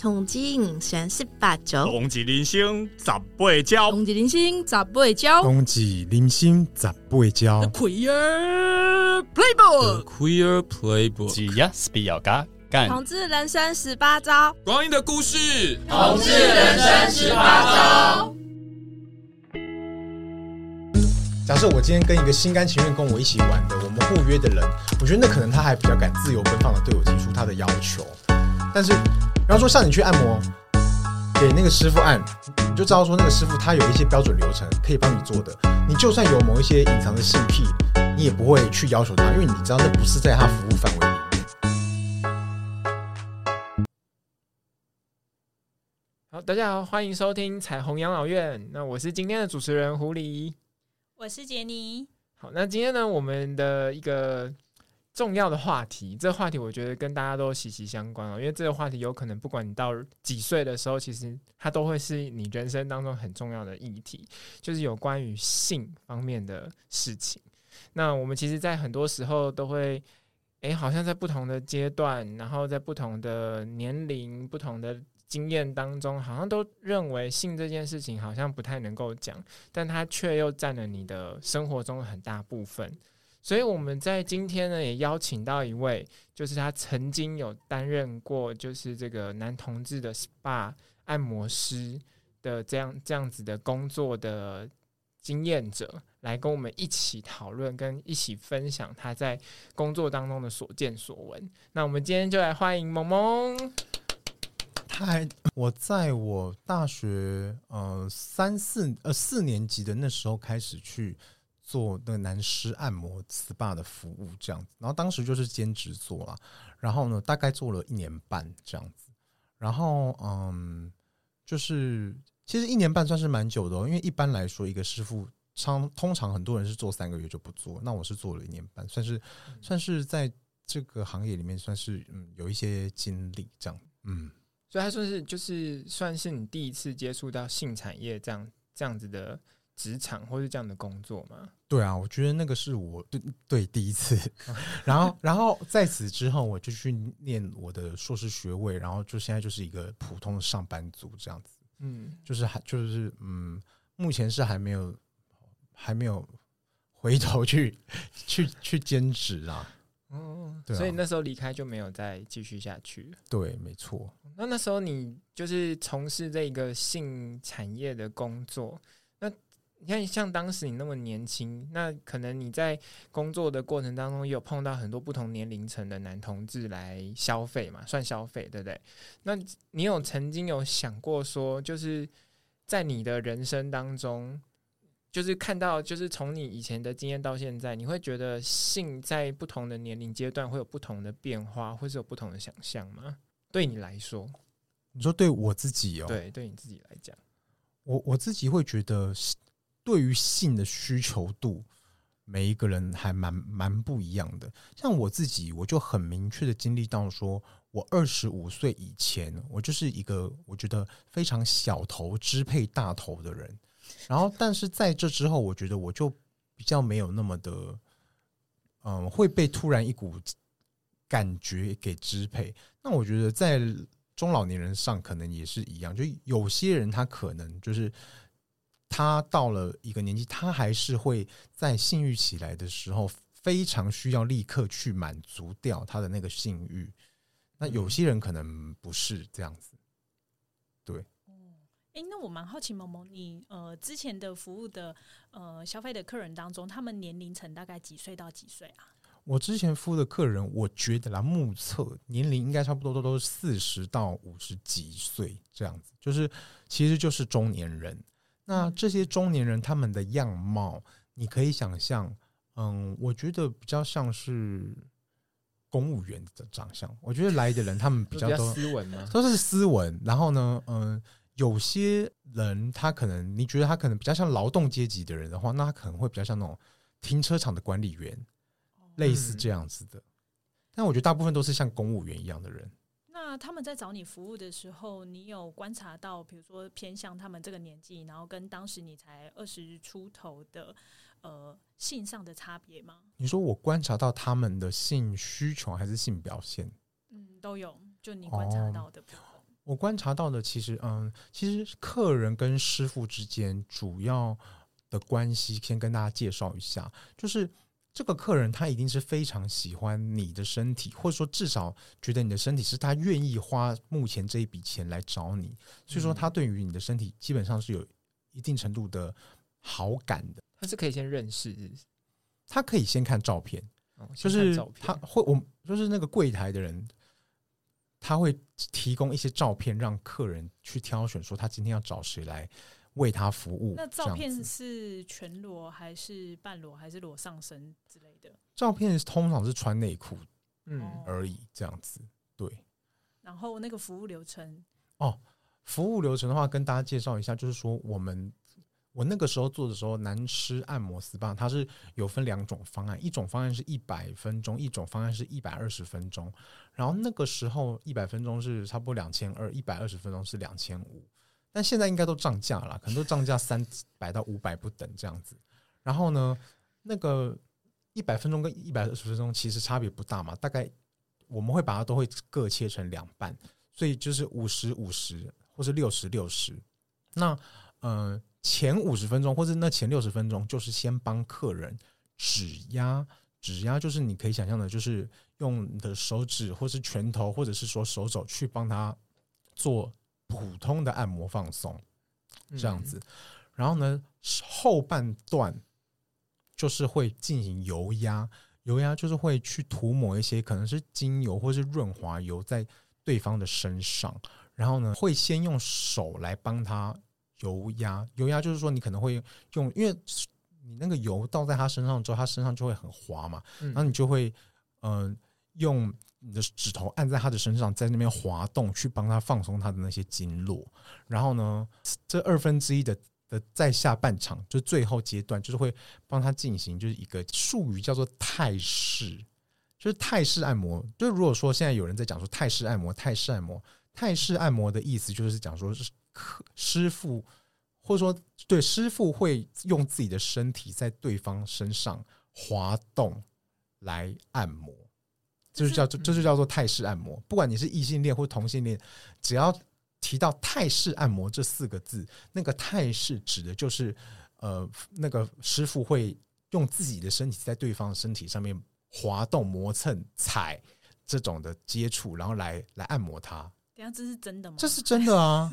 统计三十八周，冬季零星十八招，冬季零星十八招，冬季零星十八招。The Queer Playbook，The Queer Playbook，只要是比较嘎干。同志人生十八招，光阴的故事，同志人生十八招。假设我今天跟一个心甘情愿跟我一起玩的，我们互约的人，我觉得那可能他还比较敢自由奔放的对我提出他的要求，但是。比方说，像你去按摩，给那个师傅按，你就知道说那个师傅他有一些标准流程可以帮你做的。你就算有某一些隐藏的性癖，你也不会去要求他，因为你知道那不是在他服务范围里面。好，大家好，欢迎收听彩虹养老院。那我是今天的主持人狐狸，我是杰尼。好，那今天呢，我们的一个。重要的话题，这个话题我觉得跟大家都息息相关哦，因为这个话题有可能不管你到几岁的时候，其实它都会是你人生当中很重要的议题，就是有关于性方面的事情。那我们其实，在很多时候都会，诶，好像在不同的阶段，然后在不同的年龄、不同的经验当中，好像都认为性这件事情好像不太能够讲，但它却又占了你的生活中很大部分。所以我们在今天呢，也邀请到一位，就是他曾经有担任过，就是这个男同志的 SPA 按摩师的这样这样子的工作的经验者，来跟我们一起讨论，跟一起分享他在工作当中的所见所闻。那我们今天就来欢迎萌萌。他还，我在我大学呃三四呃四年级的那时候开始去。做那个男师按摩 SPA 的服务这样子，然后当时就是兼职做了，然后呢，大概做了一年半这样子，然后嗯，就是其实一年半算是蛮久的哦，因为一般来说一个师傅，常通常很多人是做三个月就不做，那我是做了一年半，算是算是在这个行业里面算是嗯有一些经历这样，嗯，所以他算是就是算是你第一次接触到性产业这样这样子的。职场或是这样的工作吗？对啊，我觉得那个是我对对第一次，然后然后在此之后我就去念我的硕士学位，然后就现在就是一个普通的上班族这样子，嗯，就是还就是嗯，目前是还没有还没有回头去去去兼职啊，嗯，对啊，所以那时候离开就没有再继续下去，对，没错。那那时候你就是从事这个性产业的工作。你看，像当时你那么年轻，那可能你在工作的过程当中也有碰到很多不同年龄层的男同志来消费嘛，算消费，对不对？那你有曾经有想过说，就是在你的人生当中，就是看到，就是从你以前的经验到现在，你会觉得性在不同的年龄阶段会有不同的变化，或是有不同的想象吗？对你来说，你说对我自己哦，对，对你自己来讲，我我自己会觉得。对于性的需求度，每一个人还蛮蛮不一样的。像我自己，我就很明确的经历到，说我二十五岁以前，我就是一个我觉得非常小头支配大头的人。然后，但是在这之后，我觉得我就比较没有那么的，嗯，会被突然一股感觉给支配。那我觉得在中老年人上可能也是一样，就有些人他可能就是。他到了一个年纪，他还是会在性欲起来的时候，非常需要立刻去满足掉他的那个性欲。那有些人可能不是这样子，对。哦，哎，那我蛮好奇，萌萌，你呃之前的服务的呃消费的客人当中，他们年龄层大概几岁到几岁啊？我之前服务的客人，我觉得啦，目测年龄应该差不多都都是四十到五十几岁这样子，就是其实就是中年人。那这些中年人他们的样貌，你可以想象，嗯，我觉得比较像是公务员的长相。我觉得来的人他们比较多斯文吗？都是斯文。然后呢，嗯，有些人他可能你觉得他可能比较像劳动阶级的人的话，那他可能会比较像那种停车场的管理员，类似这样子的。但我觉得大部分都是像公务员一样的人。那他们在找你服务的时候，你有观察到，比如说偏向他们这个年纪，然后跟当时你才二十出头的呃性上的差别吗？你说我观察到他们的性需求还是性表现？嗯，都有。就你观察到的部分。哦，我观察到的，其实，嗯，其实客人跟师傅之间主要的关系，先跟大家介绍一下，就是这个客人他一定是非常喜欢你的身体，或者说至少觉得你的身体是他愿意花目前这一笔钱来找你，所以说他对于你的身体基本上是有一定程度的好感的。他是可以先认识，他可以先看照片，哦、就是他会，我就是那个柜台的人。他会提供一些照片，让客人去挑选，说他今天要找谁来为他服务。那照片是全裸还是半裸还是裸上身之类的？照片通常是穿内裤，嗯而已，这样子。对。然后那个服务流程哦，服务流程的话，跟大家介绍一下，就是说我们。我那个时候做的时候，男师按摩 SPA，它是有分两种方案，一种方案是一百分钟，一种方案是一百二十分钟。然后那个时候一百分钟是差不多两千二，一百二十分钟是两千五。但现在应该都涨价了，可能都涨价三百到五百不等这样子。然后呢，那个一百分钟跟一百二十分钟其实差别不大嘛，大概我们会把它都会各切成两半，所以就是五十五十或是六十六十。那嗯。呃前五十分钟或者那前六十分钟，就是先帮客人指压，指压就是你可以想象的，就是用你的手指或是拳头，或者是说手肘去帮他做普通的按摩放松，这样子。然后呢，后半段就是会进行油压，油压就是会去涂抹一些可能是精油或是润滑油在对方的身上，然后呢，会先用手来帮他。油压，油压就是说你可能会用，因为你那个油倒在他身上之后，他身上就会很滑嘛，然后你就会嗯、呃、用你的指头按在他的身上，在那边滑动，去帮他放松他的那些经络。然后呢，这二分之一的的在下半场，就最后阶段，就是会帮他进行就是一个术语叫做泰式，就是泰式按摩。就如果说现在有人在讲说泰式按摩，泰式按摩，泰式按摩的意思就是讲说是。师傅，或者说对师傅会用自己的身体在对方身上滑动来按摩，这就叫做这就叫做泰式按摩。不管你是异性恋或同性恋，只要提到泰式按摩这四个字，那个泰式指的就是呃那个师傅会用自己的身体在对方的身体上面滑动、磨蹭、踩这种的接触，然后来来按摩他。等下，这是真的吗？这是真的啊。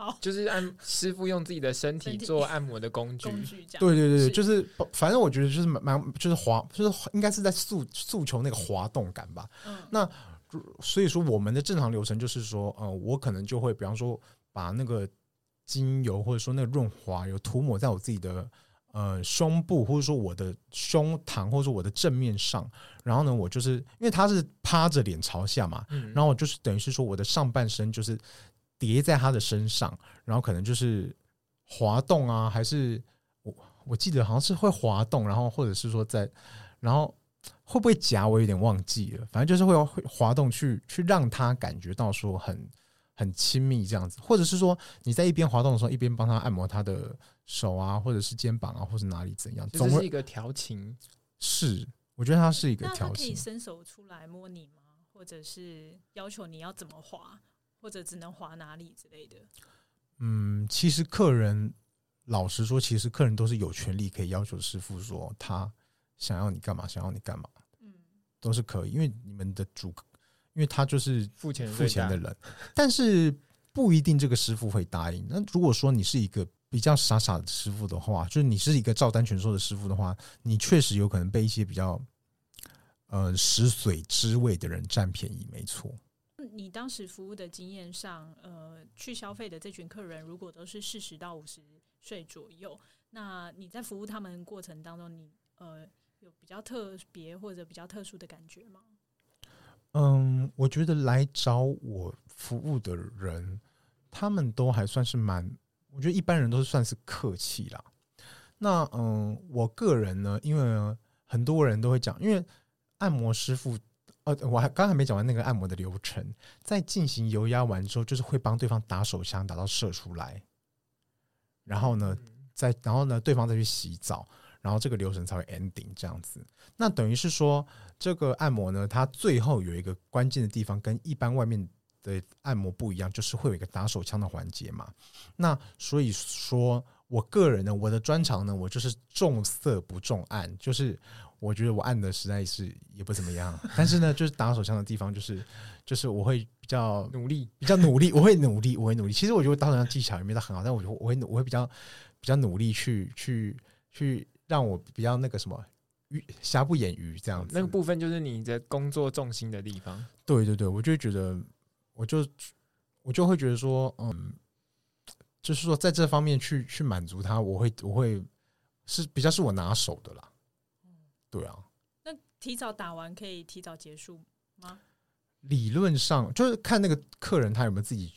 好，就是按师傅用自己的身体做按摩的工具，工具这样。对对对，就是反正我觉得就是蛮就是滑，就是应该是在诉诉求那个滑动感吧。嗯，那所以说我们的正常流程就是说，呃，我可能就会比方说把那个精油或者说那个润滑油涂抹在我自己的呃胸部或者说我的胸膛或者说我的正面上，然后呢，我就是因为他是趴着脸朝下嘛，嗯，然后我就是等于是说我的上半身就是。叠在他的身上，然后可能就是滑动啊，还是我我记得好像是会滑动，然后或者是说在，然后会不会夹我有点忘记了，反正就是会会滑动去去让他感觉到说很很亲密这样子，或者是说你在一边滑动的时候，一边帮他按摩他的手啊，或者是肩膀啊，或者是哪里怎样，总是一个调情。是，我觉得他是一个调情。那他可以伸手出来摸你吗？或者是要求你要怎么滑？或者只能划哪里之类的。嗯，其实客人老实说，其实客人都是有权利可以要求师傅说他想要你干嘛，想要你干嘛，嗯，都是可以，因为你们的主，因为他就是付钱付钱的人，但是不一定这个师傅会答应。那如果说你是一个比较傻傻的师傅的话，就是你是一个照单全收的师傅的话，你确实有可能被一些比较呃食髓知味的人占便宜，没错。你当时服务的经验上，呃，去消费的这群客人，如果都是四十到五十岁左右，那你在服务他们过程当中，你呃有比较特别或者比较特殊的感觉吗？嗯，我觉得来找我服务的人，他们都还算是蛮，我觉得一般人都是算是客气啦。那嗯，我个人呢，因为很多人都会讲，因为按摩师傅。呃，我还刚才没讲完那个按摩的流程，在进行油压完之后，就是会帮对方打手枪，打到射出来，然后呢，再然后呢，对方再去洗澡，然后这个流程才会 ending 这样子。那等于是说，这个按摩呢，它最后有一个关键的地方，跟一般外面的按摩不一样，就是会有一个打手枪的环节嘛。那所以说，我个人呢，我的专长呢，我就是重色不重按，就是我觉得我按的实在是也不怎么样，但是呢，就是打手枪的地方，就是就是我会比较努力，比较努力，我会努力，我会努力。其实我觉得打手枪技巧也没到很好，但我觉得我会我会比较比较努力去去去让我比较那个什么。鱼瑕不掩瑜这样子，那个部分就是你的工作重心的地方。对对对，我就会觉得，我就我就会觉得说，嗯，就是说在这方面去去满足他，我会我会是比较是我拿手的啦。对啊。那提早打完可以提早结束吗？理论上就是看那个客人他有没有自己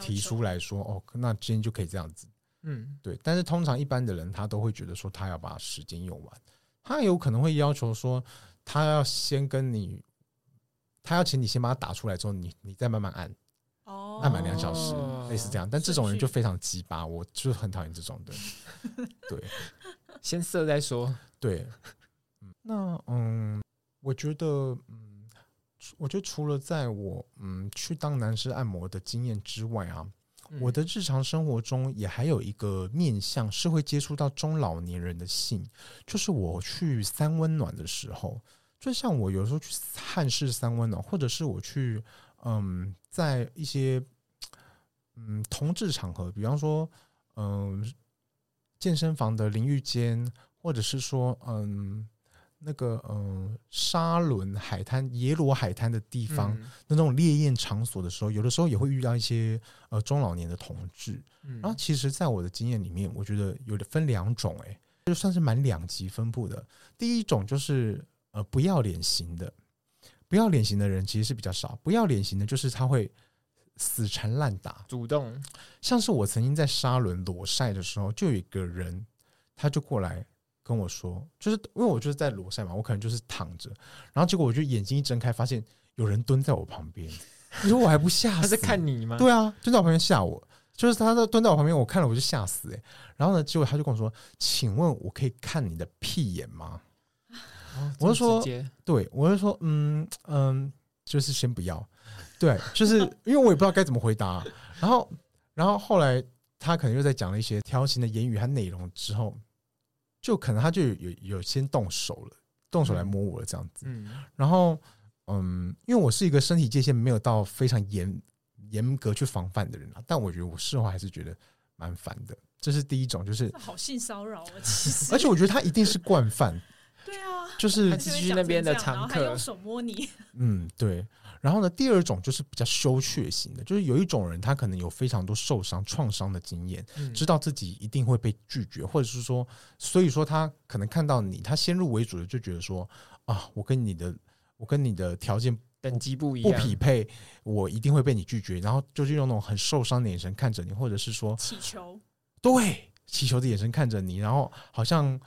提出来说，哦，那今天就可以这样子。嗯，对。但是通常一般的人他都会觉得说，他要把时间用完。他有可能会要求说，他要先跟你，他要请你先把它打出来之后，你你再慢慢按，哦，按满两小时，类似这样。但这种人就非常鸡巴，我就很讨厌这种的。对，先射再说。对，那嗯，我觉得嗯，我觉得除了在我嗯去当男士按摩的经验之外啊。我的日常生活中也还有一个面向是会接触到中老年人的性，就是我去三温暖的时候，就像我有时候去汉式三温暖，或者是我去嗯，在一些嗯同志场合，比方说嗯健身房的淋浴间，或者是说嗯。那个嗯，沙伦海滩、耶罗海滩的地方，嗯、那种烈焰场所的时候，有的时候也会遇到一些呃中老年的同志。嗯、然后，其实，在我的经验里面，我觉得有的分两种、欸，哎，就算是蛮两极分布的。第一种就是呃不要脸型的，不要脸型的人其实是比较少。不要脸型的，就是他会死缠烂打，主动。像是我曾经在沙伦裸晒的时候，就有一个人，他就过来。跟我说，就是因为我就是在裸晒嘛，我可能就是躺着，然后结果我就眼睛一睁开，发现有人蹲在我旁边。你说我还不吓死？他在看你吗？对啊，蹲在我旁边吓我，就是他在蹲在我旁边，我看了我就吓死哎、欸。然后呢，结果他就跟我说：“请问我可以看你的屁眼吗？”哦、我就说：“对，我就说，嗯嗯，就是先不要。”对，就是因为我也不知道该怎么回答。然后，然后后来他可能又在讲了一些调情的言语和内容之后。就可能他就有有有先动手了，动手来摸我了这样子。嗯，然后嗯，因为我是一个身体界限没有到非常严严格去防范的人啊，但我觉得我事后还是觉得蛮烦的。这是第一种，就是好性骚扰啊，其实。而且我觉得他一定是惯犯。对啊，就是继续那边的常客，用手摸你。嗯，对。然后呢，第二种就是比较羞怯型的，就是有一种人，他可能有非常多受伤、创伤的经验，嗯、知道自己一定会被拒绝，或者是说，所以说他可能看到你，他先入为主的就觉得说，啊，我跟你的，我跟你的条件等级不一样，不匹配，我一定会被你拒绝，然后就是用那种很受伤的眼神看着你，或者是说乞求，对，乞求的眼神看着你，然后好像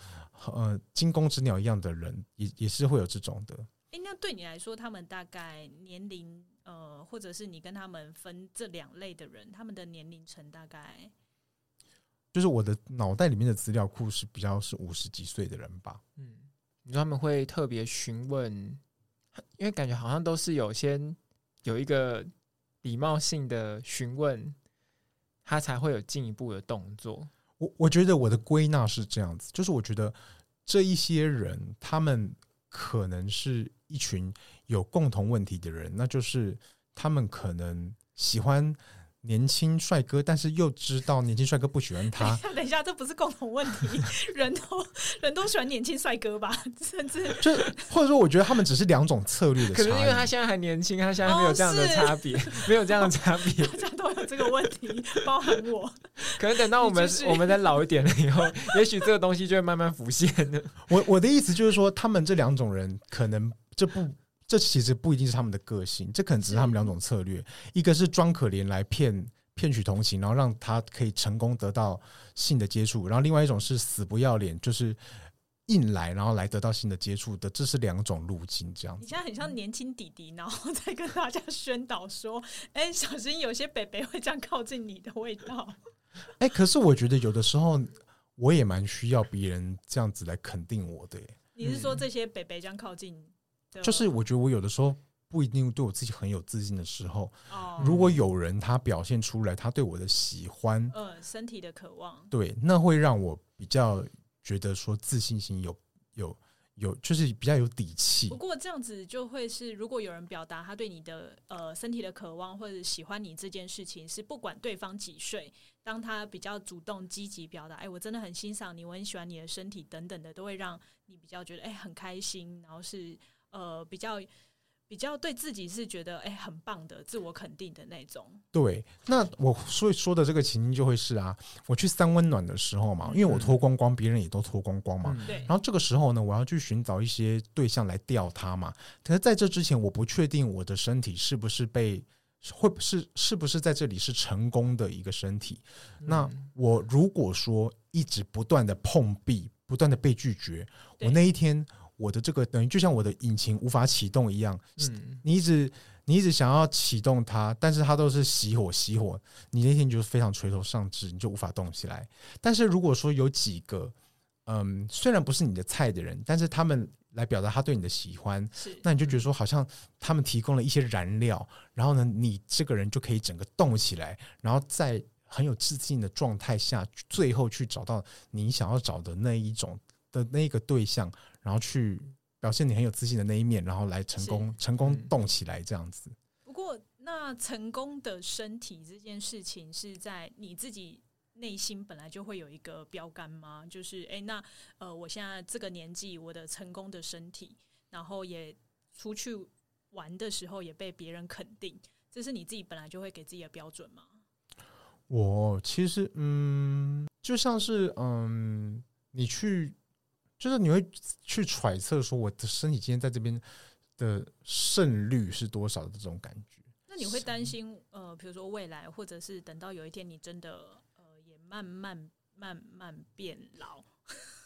呃惊弓之鸟一样的人，也也是会有这种的。哎，那对你来说，他们大概年龄，呃，或者是你跟他们分这两类的人，他们的年龄层大概，就是我的脑袋里面的资料库是比较是五十几岁的人吧。嗯，你说他们会特别询问，因为感觉好像都是有先有一个礼貌性的询问，他才会有进一步的动作。我我觉得我的归纳是这样子，就是我觉得这一些人他们。可能是一群有共同问题的人，那就是他们可能喜欢年轻帅哥，但是又知道年轻帅哥不喜欢他。等一下，这不是共同问题，人都人都喜欢年轻帅哥吧？甚至就或者说，我觉得他们只是两种策略的。可能因为他现在还年轻，他现在没有这样的差别，哦、没有这样的差别。大家都有这个问题，包含我。可能等到我们我们再老一点了以后，也许这个东西就会慢慢浮现的。我我的意思就是说，他们这两种人，可能这不。这其实不一定是他们的个性，这可能只是他们两种策略。一个是装可怜来骗骗取同情，然后让他可以成功得到性的接触；然后另外一种是死不要脸，就是硬来，然后来得到性的接触的。这是两种路径，这样。你现在很像年轻弟弟，然后在跟大家宣导说：“哎，小心有些北北会这样靠近你的味道。”哎，可是我觉得有的时候我也蛮需要别人这样子来肯定我的。你是说这些北北这样靠近？就是我觉得我有的时候不一定对我自己很有自信的时候，哦，如果有人他表现出来他对我的喜欢，呃，身体的渴望，对，那会让我比较觉得说自信心有有有，就是比较有底气不。过这样子就会是，如果有人表达他对你的呃身体的渴望或者喜欢你这件事情，是不管对方几岁，当他比较主动积极表达，哎，我真的很欣赏你，我很喜欢你的身体等等的，都会让你比较觉得哎很开心，然后是呃比较。比较对自己是觉得哎、欸、很棒的自我肯定的那种。对，那我所以说的这个情境就会是啊，我去三温暖的时候嘛，因为我脱光光，别人也都脱光光嘛。对。然后这个时候呢，我要去寻找一些对象来钓他嘛。可是在这之前，我不确定我的身体是不是被会不是是不是在这里是成功的一个身体。那我如果说一直不断的碰壁，不断的被拒绝，我那一天。我的这个等于就像我的引擎无法启动一样，嗯，你一直你一直想要启动它，但是它都是熄火熄火，你那天就是非常垂头丧气，你就无法动起来。但是如果说有几个，嗯，虽然不是你的菜的人，但是他们来表达他对你的喜欢，那你就觉得说好像他们提供了一些燃料，然后呢，你这个人就可以整个动起来，然后在很有自信的状态下，最后去找到你想要找的那一种的那个对象。然后去表现你很有自信的那一面，然后来成功成功动起来这样子。不过，那成功的身体这件事情是在你自己内心本来就会有一个标杆吗？就是，哎，那呃，我现在这个年纪，我的成功的身体，然后也出去玩的时候也被别人肯定，这是你自己本来就会给自己的标准吗？我其实，嗯，就像是，嗯，你去。就是你会去揣测说我的身体今天在这边的胜率是多少的这种感觉。那你会担心呃，比如说未来，或者是等到有一天你真的呃也慢慢慢慢变老，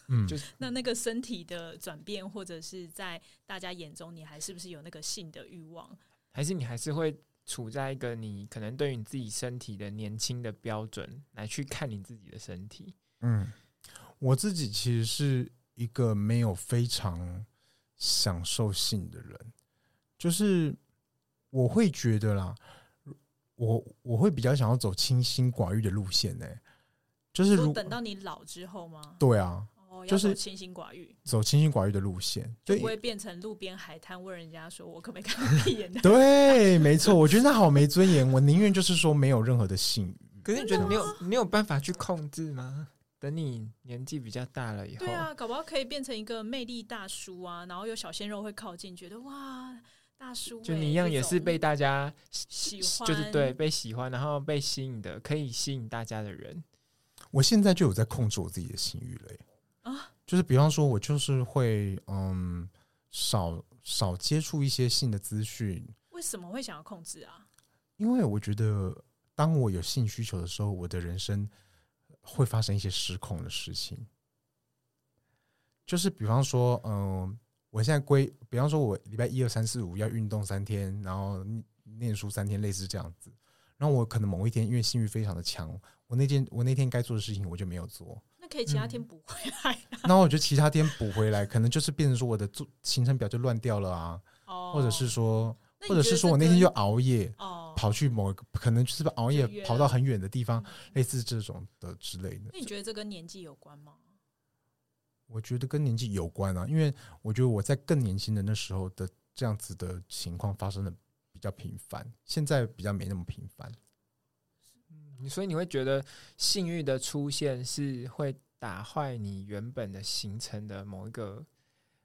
嗯，就是那那个身体的转变，或者是在大家眼中，你还是不是有那个性的欲望？还是你还是会处在一个你可能对于你自己身体的年轻的标准来去看你自己的身体？嗯，我自己其实是。一个没有非常享受性的人，就是我会觉得啦，我我会比较想要走清心寡欲的路线呢、欸。就是如等到你老之后吗？对啊，哦，就是清心寡欲，走清心寡欲的路线，就不会变成路边海滩问人家说我可不可以看一眼？对，没错，我觉得那好没尊严，我宁愿就是说没有任何的性欲。可是你觉得你有你有办法去控制吗？等你年纪比较大了以后，对啊，搞不好可以变成一个魅力大叔啊，然后有小鲜肉会靠近，觉得哇，大叔、欸，就你一样也是被大家喜欢，就是对被喜欢，然后被吸引的，可以吸引大家的人。我现在就有在控制我自己的性欲了啊，就是比方说，我就是会嗯，少少接触一些性的资讯。为什么会想要控制啊？因为我觉得，当我有性需求的时候，我的人生。会发生一些失控的事情，就是比方说，嗯、呃，我现在归，比方说，我礼拜一二三四五要运动三天，然后念书三天，类似这样子。然后我可能某一天因为性欲非常的强，我那天我那天该做的事情我就没有做。那可以其他天补回来、啊。那、嗯、我觉得其他天补回来，可能就是变成说我的做行程表就乱掉了啊，哦、或者是说，或者是说我那天就熬夜。哦跑去某个可能就是熬夜跑到很远的地方，类似这种的之类的。那你觉得这跟年纪有关吗？我觉得跟年纪有关啊，因为我觉得我在更年轻的那时候的这样子的情况发生的比较频繁，现在比较没那么频繁。嗯，所以你会觉得性欲的出现是会打坏你原本的形成的某一个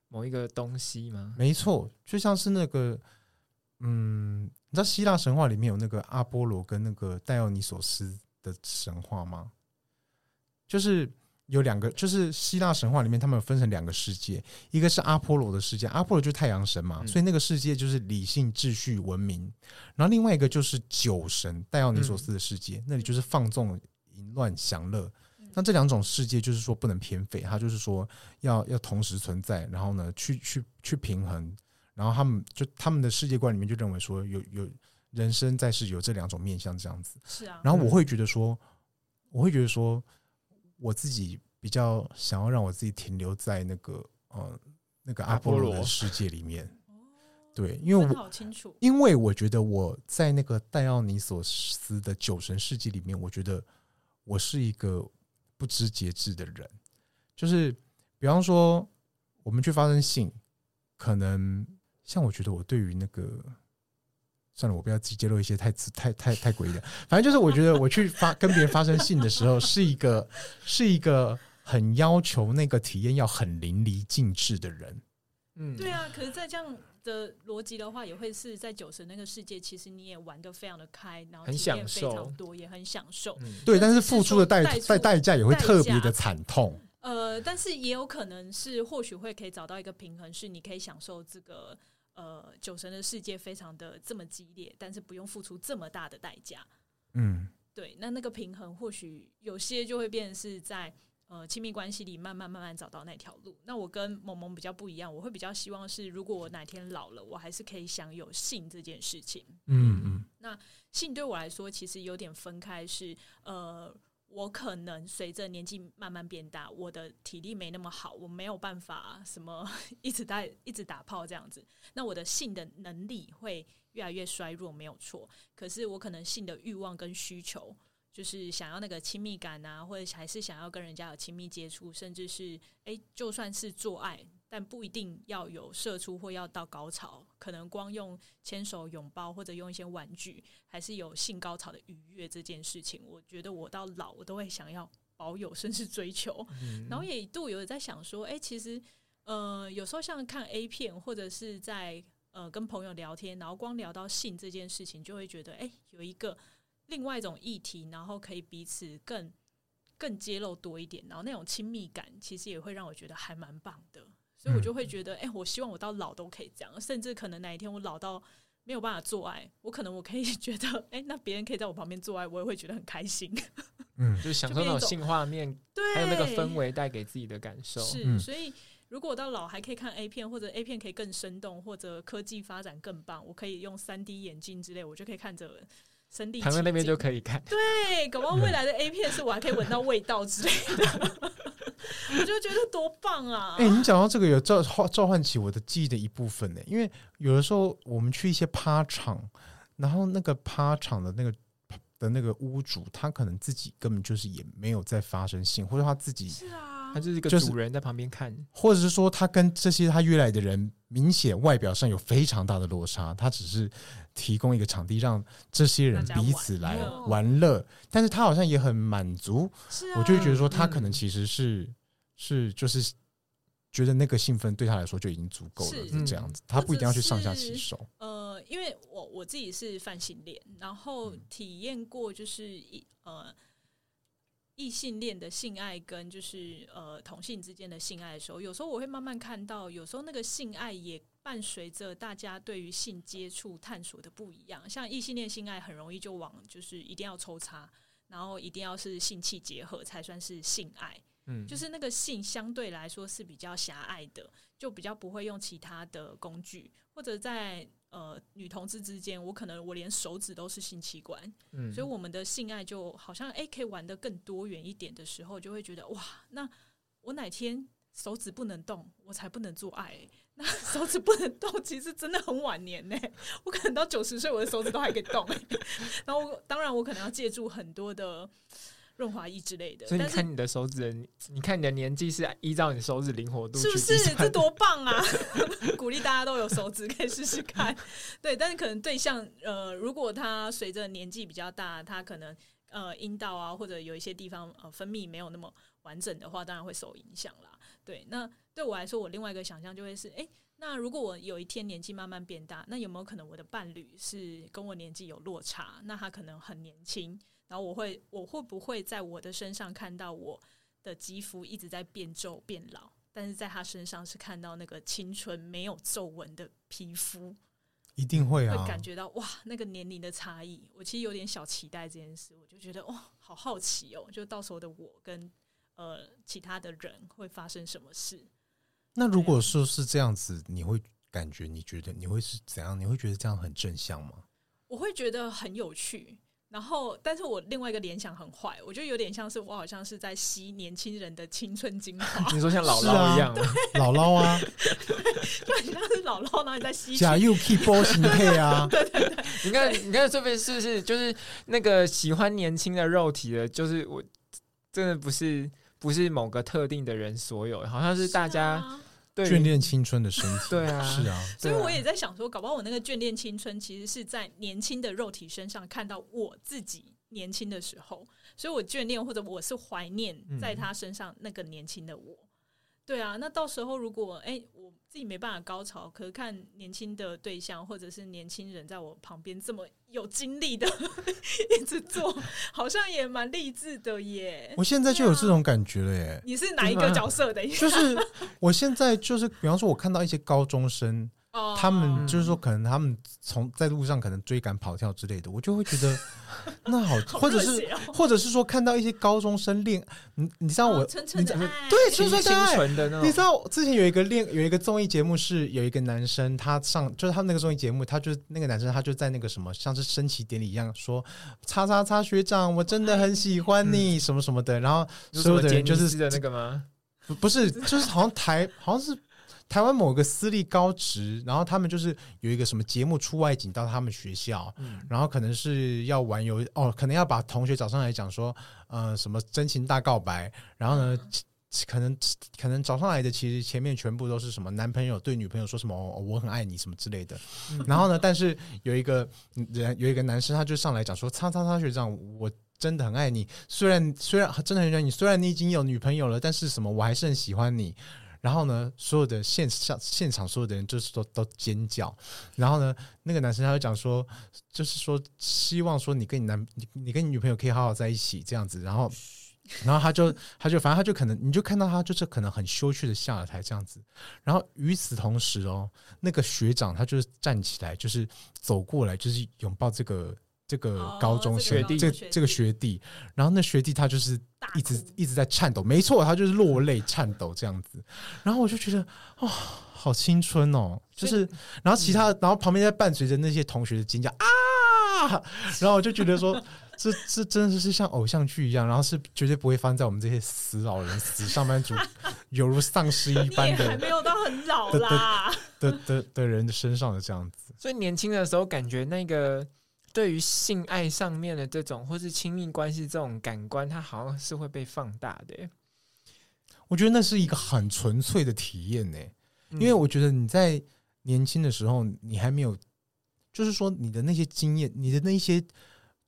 某一个东西吗？没错，就像是那个。嗯，你知道希腊神话里面有那个阿波罗跟那个戴奥尼索斯的神话吗？就是有两个，就是希腊神话里面他们分成两个世界，一个是阿波罗的世界，阿波罗就是太阳神嘛，嗯、所以那个世界就是理性、秩序、文明。然后另外一个就是酒神戴奥尼索斯的世界，嗯、那里就是放纵、淫乱、享乐。那这两种世界就是说不能偏废，它就是说要要同时存在，然后呢，去去去平衡。然后他们就他们的世界观里面就认为说有有人生在世有这两种面向这样子，是啊。然后我会觉得说，我会觉得说，我自己比较想要让我自己停留在那个呃那个阿波罗的世界里面。对，因为我清楚，因为我觉得我在那个戴奥尼索斯的酒神世界里面，我觉得我是一个不知节制的人。就是比方说，我们去发生性，可能像我觉得我对于那个，算了，我不要自己揭露一些太太太太诡异的。反正就是我觉得我去发跟别人发生性的时候，是一个是一个很要求那个体验要很淋漓尽致的人。嗯，对啊，可是，在这样的逻辑的话，也会是在酒神那个世界，其实你也玩的非常的开，然后体验非常多，也很享受。嗯、对，但是付出的代代代价也会特别的惨痛。呃，但是也有可能是，或许会可以找到一个平衡，是你可以享受这个呃酒神的世界非常的这么激烈，但是不用付出这么大的代价。嗯，对，那那个平衡或许有些就会变成是在。呃，亲密关系里慢慢慢慢找到那条路。那我跟萌萌比较不一样，我会比较希望是，如果我哪天老了，我还是可以享有性这件事情。嗯嗯。那性对我来说，其实有点分开是，是呃，我可能随着年纪慢慢变大，我的体力没那么好，我没有办法什么 一直在一直打炮这样子。那我的性的能力会越来越衰弱，没有错。可是我可能性的欲望跟需求。就是想要那个亲密感啊，或者还是想要跟人家有亲密接触，甚至是诶，就算是做爱，但不一定要有射出或要到高潮，可能光用牵手、拥抱或者用一些玩具，还是有性高潮的愉悦这件事情，我觉得我到老我都会想要保有，甚至追求。嗯、然后也一度有在想说，哎，其实呃，有时候像看 A 片或者是在呃跟朋友聊天，然后光聊到性这件事情，就会觉得哎，有一个。另外一种议题，然后可以彼此更更揭露多一点，然后那种亲密感，其实也会让我觉得还蛮棒的，所以我就会觉得，哎、欸，我希望我到老都可以这样，甚至可能哪一天我老到没有办法做爱，我可能我可以 觉得，哎、欸，那别人可以在我旁边做爱，我也会觉得很开心，嗯，就享受那种性画面，对，还有那个氛围带给自己的感受。是，所以如果我到老还可以看 A 片，或者 A 片可以更生动，或者科技发展更棒，我可以用三 D 眼镜之类，我就可以看着。躺在那边就可以看，对，搞不好未来的 A 片是我还可以闻到味道之类的，我就觉得多棒啊！哎、欸，你讲到这个有召唤召唤起我的记忆的一部分呢，因为有的时候我们去一些趴场，然后那个趴场的那个的那个屋主，他可能自己根本就是也没有在发生性，或者他自己是啊。他就是一个主人在旁边看，或者是说他跟这些他约来的人明显外表上有非常大的落差，他只是提供一个场地让这些人彼此来玩乐，但是他好像也很满足，我就会觉得说他可能其实是是就是觉得那个兴奋对他来说就已经足够了，是这样子，他不一定要去上下其手。呃，因为我我自己是泛性恋，然后体验过就是一呃。异性恋的性爱跟就是呃同性之间的性爱的时候，有时候我会慢慢看到，有时候那个性爱也伴随着大家对于性接触探索的不一样。像异性恋性爱很容易就往就是一定要抽插，然后一定要是性器结合才算是性爱，嗯，就是那个性相对来说是比较狭隘的，就比较不会用其他的工具或者在。呃，女同志之间，我可能我连手指都是性器官，嗯，所以我们的性爱就好像哎，可以玩的更多元一点的时候，就会觉得哇，那我哪天手指不能动，我才不能做爱，欸。那手指不能动，其实真的很晚年呢，欸。我可能到九十岁，我的手指都还可以动，欸，然后当然我可能要借助很多的。润滑液之类的，所以你看你的手指，你看你的年纪是依照你手指灵活度，是不是？这多棒啊！鼓励大家都有手指 可以试试看。对，但是可能对象呃，如果他随着年纪比较大，他可能呃阴道啊或者有一些地方呃分泌没有那么完整的话，当然会受影响啦。对，那对我来说，我另外一个想象就会是，哎，那如果我有一天年纪慢慢变大，那有没有可能我的伴侣是跟我年纪有落差？那他可能很年轻。然后我会，我会不会在我的身上看到我的肌肤一直在变皱变老，但是在他身上是看到那个青春没有皱纹的皮肤，一定会啊，会感觉到哇，那个年龄的差异。我其实有点小期待这件事，我就觉得哇，好好奇哦，就到时候的我跟呃其他的人会发生什么事。那如果说是这样子，你会感觉你觉得你会是怎样？你会觉得这样很正向吗？我会觉得很有趣。然后，但是我另外一个联想很坏，我觉得有点像是我好像是在吸年轻人的青春精华。你说像姥姥一样，姥姥啊，对，你像是姥姥，然后你在吸。假又 keep 波形配啊，对 对对，你看，你看这边是不是就是那个喜欢年轻的肉体的？就是我真的不是不是某个特定的人所有，好像是大家。眷恋青春的身体，对啊，是啊，所以我也在想说，搞不好我那个眷恋青春，其实是在年轻的肉体身上看到我自己年轻的时候，所以我眷恋或者我是怀念在他身上那个年轻的我。嗯对啊，那到时候如果哎、欸，我自己没办法高潮，可是看年轻的对象或者是年轻人在我旁边这么有精力的 一直做，好像也蛮励志的耶。我现在就有这种感觉了耶。啊、你是哪一个角色的？就是我现在就是，比方说，我看到一些高中生。他们就是说，可能他们从在路上可能追赶跑跳之类的，我就会觉得 那好，或者是或者是说看到一些高中生恋，你你知道我，对，纯纯的爱，你知道之前有一个恋有一个综艺节目是有一个男生他上就是他们那个综艺节目，他就那个男生他就在那个什么像是升旗典礼一样说，叉叉叉学长，我真的很喜欢你什么什么的，然后所有的人就是的那个吗？不不是，就是好像台好像是。台湾某个私立高职，然后他们就是有一个什么节目出外景到他们学校，嗯、然后可能是要玩游哦，可能要把同学找上来讲说，呃，什么真情大告白，然后呢，嗯、可能可能找上来的其实前面全部都是什么男朋友对女朋友说什么、哦、我很爱你什么之类的，嗯、然后呢，但是有一个人有一个男生他就上来讲说，叉叉叉学长，我真的很爱你，虽然虽然真的很爱你，虽然你已经有女朋友了，但是什么我还是很喜欢你。然后呢，所有的现场现场所有的人就是都都尖叫。然后呢，那个男生他就讲说，就是说希望说你跟你男你你跟你女朋友可以好好在一起这样子。然后，然后他就他就反正他就可能你就看到他就是可能很羞怯的下了台这样子。然后与此同时哦，那个学长他就是站起来，就是走过来，就是拥抱这个。这个高中学弟，这这个学弟，然后那学弟他就是一直一直在颤抖，没错，他就是落泪颤抖这样子。然后我就觉得，哦，好青春哦，就是，然后其他，然后旁边在伴随着那些同学的尖叫啊，然后我就觉得说，这这真的是像偶像剧一样，然后是绝对不会发生在我们这些死老人、死上班族，犹如丧尸一般的，还没有到很老啦 的的的的人的身上的这样子。所以年轻的时候感觉那个。对于性爱上面的这种，或是亲密关系这种感官，它好像是会被放大的。我觉得那是一个很纯粹的体验呢，因为我觉得你在年轻的时候，你还没有，就是说你的那些经验，你的那些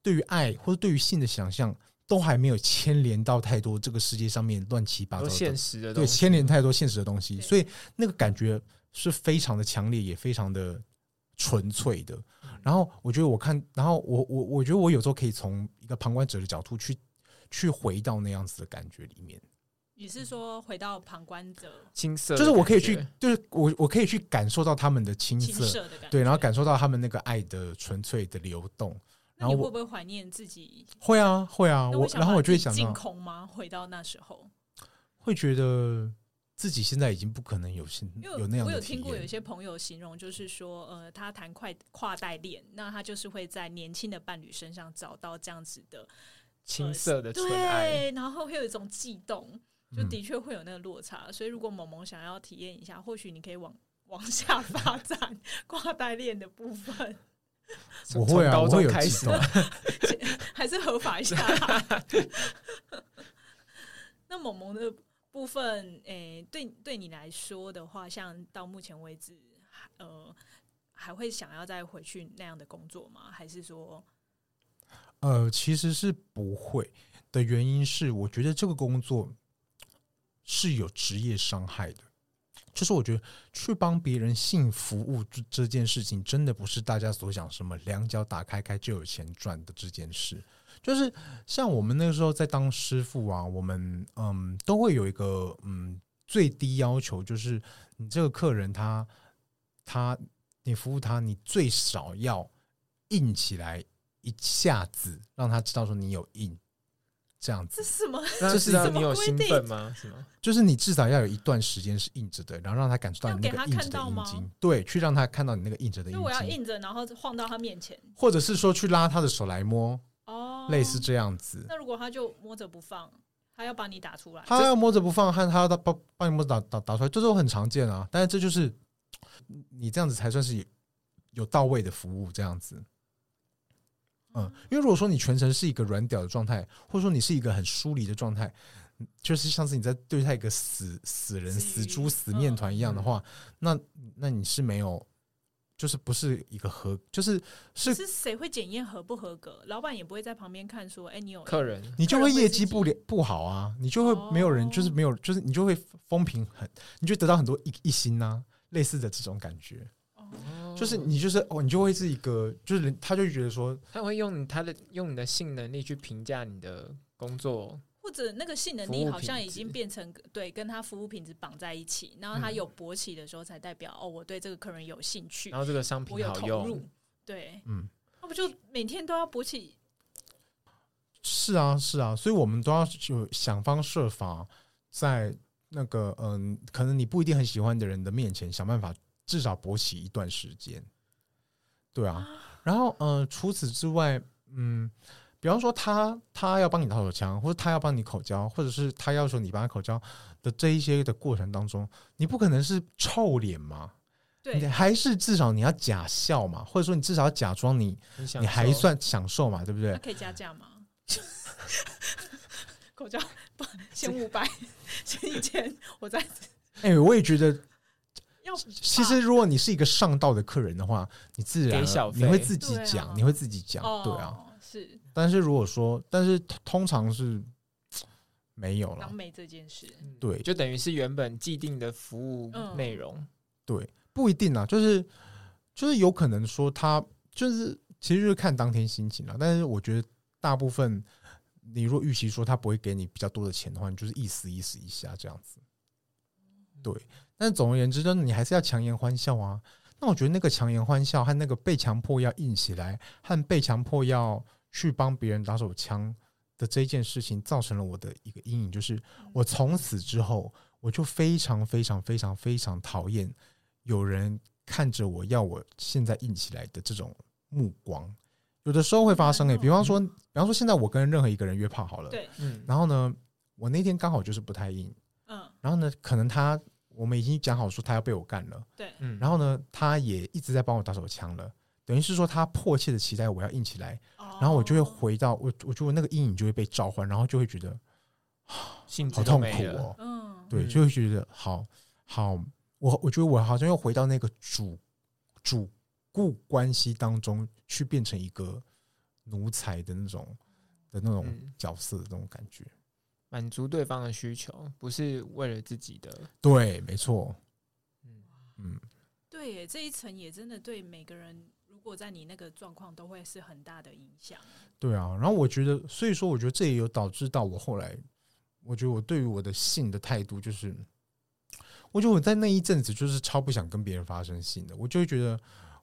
对于爱或者对于性的想象，都还没有牵连到太多这个世界上面乱七八糟的现实的对，牵连太多现实的东西，所以那个感觉是非常的强烈，也非常的纯粹的。然后我觉得我看，然后我我我觉得我有时候可以从一个旁观者的角度去去回到那样子的感觉里面。你是说回到旁观者青涩？就是我可以去，就是我我可以去感受到他们的青涩，对，然后感受到他们那个爱的纯粹的流动。然后你会不会怀念自己？会啊，会啊。我然后我就会想到，净空吗？回到那时候，会觉得。自己现在已经不可能有现有那样的。我有听过有一些朋友形容，就是说，呃，他谈跨跨代恋，那他就是会在年轻的伴侣身上找到这样子的青涩的纯爱，对，然后会有一种悸动，就的确会有那个落差。嗯、所以，如果萌萌想要体验一下，或许你可以往往下发展跨代恋的部分。我会啊，我会有开始，还是合法一下。那萌萌的。部分诶、对对你来说的话，像到目前为止，呃，还会想要再回去那样的工作吗？还是说，呃，其实是不会的原因是，我觉得这个工作是有职业伤害的。就是我觉得去帮别人性服务这这件事情，真的不是大家所想什么两脚打开开就有钱赚的这件事。就是像我们那个时候在当师傅啊，我们嗯都会有一个嗯最低要求，就是你这个客人他他你服务他，你最少要硬起来一下子，让他知道说你有硬，这样子。这是什么？这是让你有兴奋吗？是吗？就是你至少要有一段时间是硬着的，然后让他感受到你那个硬着的阴茎。对，去让他看到你那个硬着的阴茎。那我要硬着，然后晃到他面前，或者是说去拉他的手来摸。类似这样子。那如果他就摸着不放，他要把你打出来，他要摸着不放，和他要帮帮你摸打打打出来，这都很常见啊。但是这就是你这样子才算是有到位的服务，这样子。嗯，因为如果说你全程是一个软屌的状态，或者说你是一个很疏离的状态，就是像是你在对待一个死死人、死猪、死面团一样的话，那那你是没有。就是不是一个合，就是是是谁会检验合不合格？老板也不会在旁边看说，哎、欸，你有客人，你就会业绩不不好啊，你就会没有人，就是没有，就是你就会风评很，你就得到很多一一心呐、啊，类似的这种感觉。哦，就是你就是哦，你就会是一个，就是他就觉得说，他会用他的用你的性能力去评价你的工作。或者那个性能力好像已经变成对跟他服务品质绑在一起，然后他有勃起的时候才代表、嗯、哦，我对这个客人有兴趣，然后这个商品好用，对，嗯，那不就每天都要勃起？是啊，是啊，所以我们都要就想方设法在那个嗯，可能你不一定很喜欢的人的面前想办法至少勃起一段时间，对啊，啊然后嗯，除此之外，嗯。比方说他他要帮你打手枪，或者他要帮你口交，或者是他要求你帮他口交的这一些的过程当中，你不可能是臭脸嘛？对，你还是至少你要假笑嘛，或者说你至少要假装你你还算享受嘛，对不对？他可以加价吗？口交不先五百，先一千，我再哎、欸，我也觉得要。其实如果你是一个上道的客人的话，你自然你会自己讲，你会自己讲，对啊。是，但是如果说，但是通常是没有了。没这件事，对，就等于是原本既定的服务内容。嗯、对，不一定啊，就是就是有可能说他就是，其实就是看当天心情了。但是我觉得大部分，你若预期说他不会给你比较多的钱的话，你就是意思意思一下这样子。对，但是总而言之，就是你还是要强颜欢笑啊。那我觉得那个强颜欢笑和那个被强迫要硬起来，和被强迫要。去帮别人打手枪的这件事情，造成了我的一个阴影，就是我从此之后，我就非常非常非常非常讨厌有人看着我要我现在硬起来的这种目光。有的时候会发生诶，比方说，比方说现在我跟任何一个人约炮好了，对，嗯，然后呢，我那天刚好就是不太硬，嗯，然后呢，可能他我们已经讲好说他要被我干了，对，嗯，然后呢，他也一直在帮我打手枪了。等于是说，他迫切的期待我要硬起来，然后我就会回到我，我觉得那个阴影就会被召唤，然后就会觉得好痛苦哦。嗯，对，就会觉得好好，我我觉得我好像又回到那个主主顾关系当中去，变成一个奴才的那种的那种角色的那种感觉，满足对方的需求，不是为了自己的。对，没错。嗯嗯，对耶，这一层也真的对每个人。如果在你那个状况，都会是很大的影响。对啊，然后我觉得，所以说，我觉得这也有导致到我后来，我觉得我对于我的性的态度，就是，我觉得我在那一阵子就是超不想跟别人发生性的，我就会觉得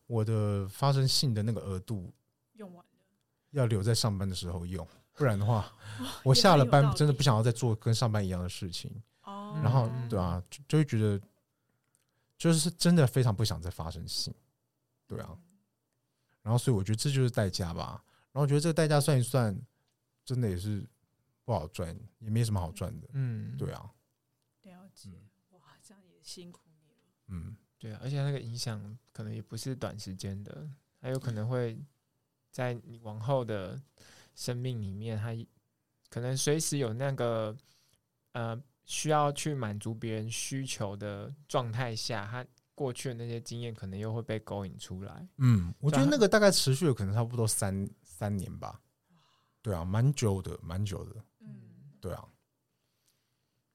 我的发生性的那个额度用完了，要留在上班的时候用，不然的话，我下了班真的不想要再做跟上班一样的事情。哦，然后对啊，就就会觉得，就是真的非常不想再发生性，对啊。然后，所以我觉得这就是代价吧。然后我觉得这个代价算一算，真的也是不好赚，也没什么好赚的。嗯，对啊。了解。哇，这样也辛苦你了。嗯，对啊。而且那个影响可能也不是短时间的，还有可能会在你往后的生命里面，他可能随时有那个呃需要去满足别人需求的状态下，他。过去的那些经验可能又会被勾引出来。嗯，我觉得那个大概持续了可能差不多三三年吧。对啊，蛮久的，蛮久的。嗯，对啊。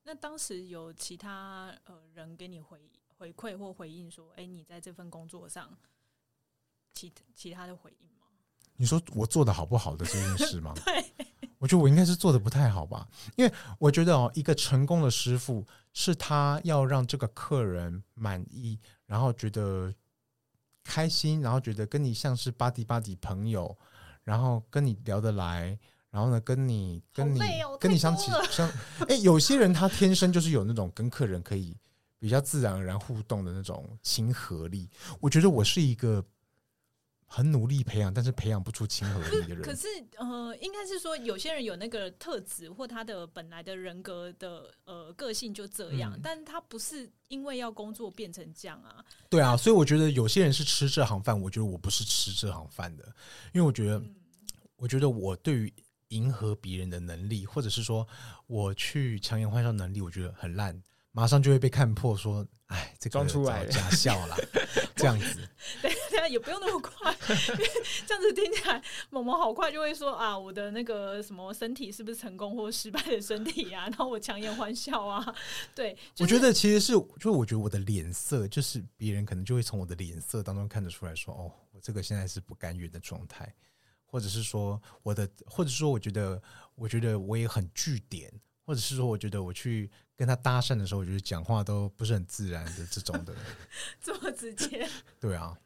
那当时有其他呃人给你回回馈或回应说，哎，你在这份工作上其其他的回应吗？你说我做的好不好的这件事吗？对，我觉得我应该是做的不太好吧，因为我觉得哦，一个成功的师傅是他要让这个客人满意。然后觉得开心，然后觉得跟你像是巴迪巴迪朋友，然后跟你聊得来，然后呢，跟你跟你跟你相起相，哎，有些人他天生就是有那种跟客人可以比较自然而然互动的那种亲和力。我觉得我是一个很努力培养，但是培养不出亲和力的人。可是呃，应该是说有些人有那个特质，或他的本来的人格的呃个性就这样，嗯、但他不是因为要工作变成这样啊。对啊，所以我觉得有些人是吃这行饭，我觉得我不是吃这行饭的，因为我觉得，嗯、我觉得我对于迎合别人的能力，或者是说我去强颜欢笑能力，我觉得很烂。马上就会被看破，说：“哎，这个装出来假笑啦，这样子。”对对，也不用那么快，这样子听起来，萌萌好快就会说：“啊，我的那个什么身体是不是成功或失败的身体啊？” 然后我强颜欢笑啊。对，就是、我觉得其实是，就我觉得我的脸色，就是别人可能就会从我的脸色当中看得出来说：“哦，我这个现在是不甘愿的状态，或者是说我的，或者说我觉得，我觉得我也很据点。”或者是说，我觉得我去跟他搭讪的时候，我觉得讲话都不是很自然的这种的，这么直接。对啊。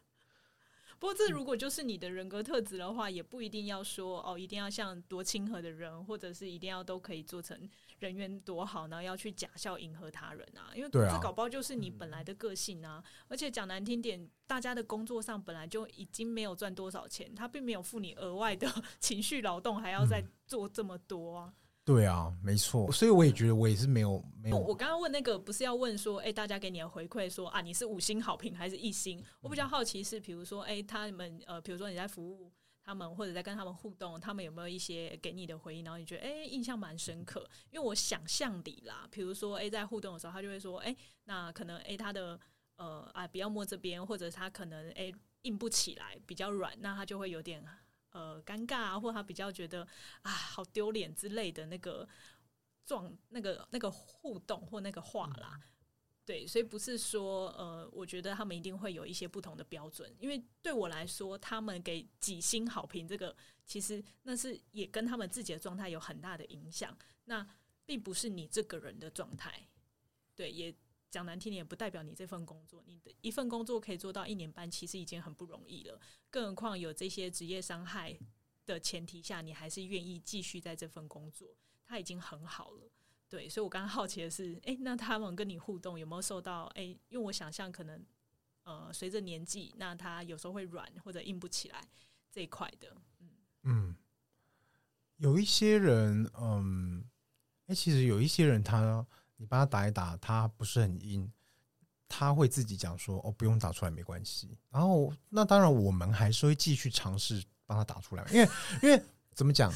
不过，这如果就是你的人格特质的话，也不一定要说哦，一定要像多亲和的人，或者是一定要都可以做成人缘多好，然后要去假笑迎合他人啊。因为这搞不好就是你本来的个性啊。而且讲难听点，大家的工作上本来就已经没有赚多少钱，他并没有付你额外的 情绪劳动，还要再做这么多啊。对啊，没错，所以我也觉得我也是没有没有。我刚刚问那个不是要问说，哎，大家给你的回馈说啊，你是五星好评还是一星？我比较好奇是，比如说，哎，他们呃，比如说你在服务他们或者在跟他们互动，他们有没有一些给你的回应，然后你觉得哎，印象蛮深刻？因为我想象里啦，比如说哎，在互动的时候，他就会说，哎，那可能哎，他的呃啊，不要摸这边，或者他可能哎硬不起来，比较软，那他就会有点。呃，尴尬啊，或他比较觉得啊，好丢脸之类的那个状，那个那个互动或那个话啦，嗯、对，所以不是说呃，我觉得他们一定会有一些不同的标准，因为对我来说，他们给几星好评，这个其实那是也跟他们自己的状态有很大的影响，那并不是你这个人的状态，对，也。讲难听点，也不代表你这份工作，你的一份工作可以做到一年半，其实已经很不容易了。更何况有这些职业伤害的前提下，你还是愿意继续在这份工作，他已经很好了。对，所以我刚刚好奇的是，诶，那他们跟你互动有没有受到？诶，因为我想象可能，呃，随着年纪，那他有时候会软或者硬不起来这一块的。嗯嗯，有一些人，嗯，诶，其实有一些人他。你帮他打一打，他不是很硬，他会自己讲说：“哦，不用打出来，没关系。”然后，那当然，我们还是会继续尝试帮他打出来，因为，因为怎么讲，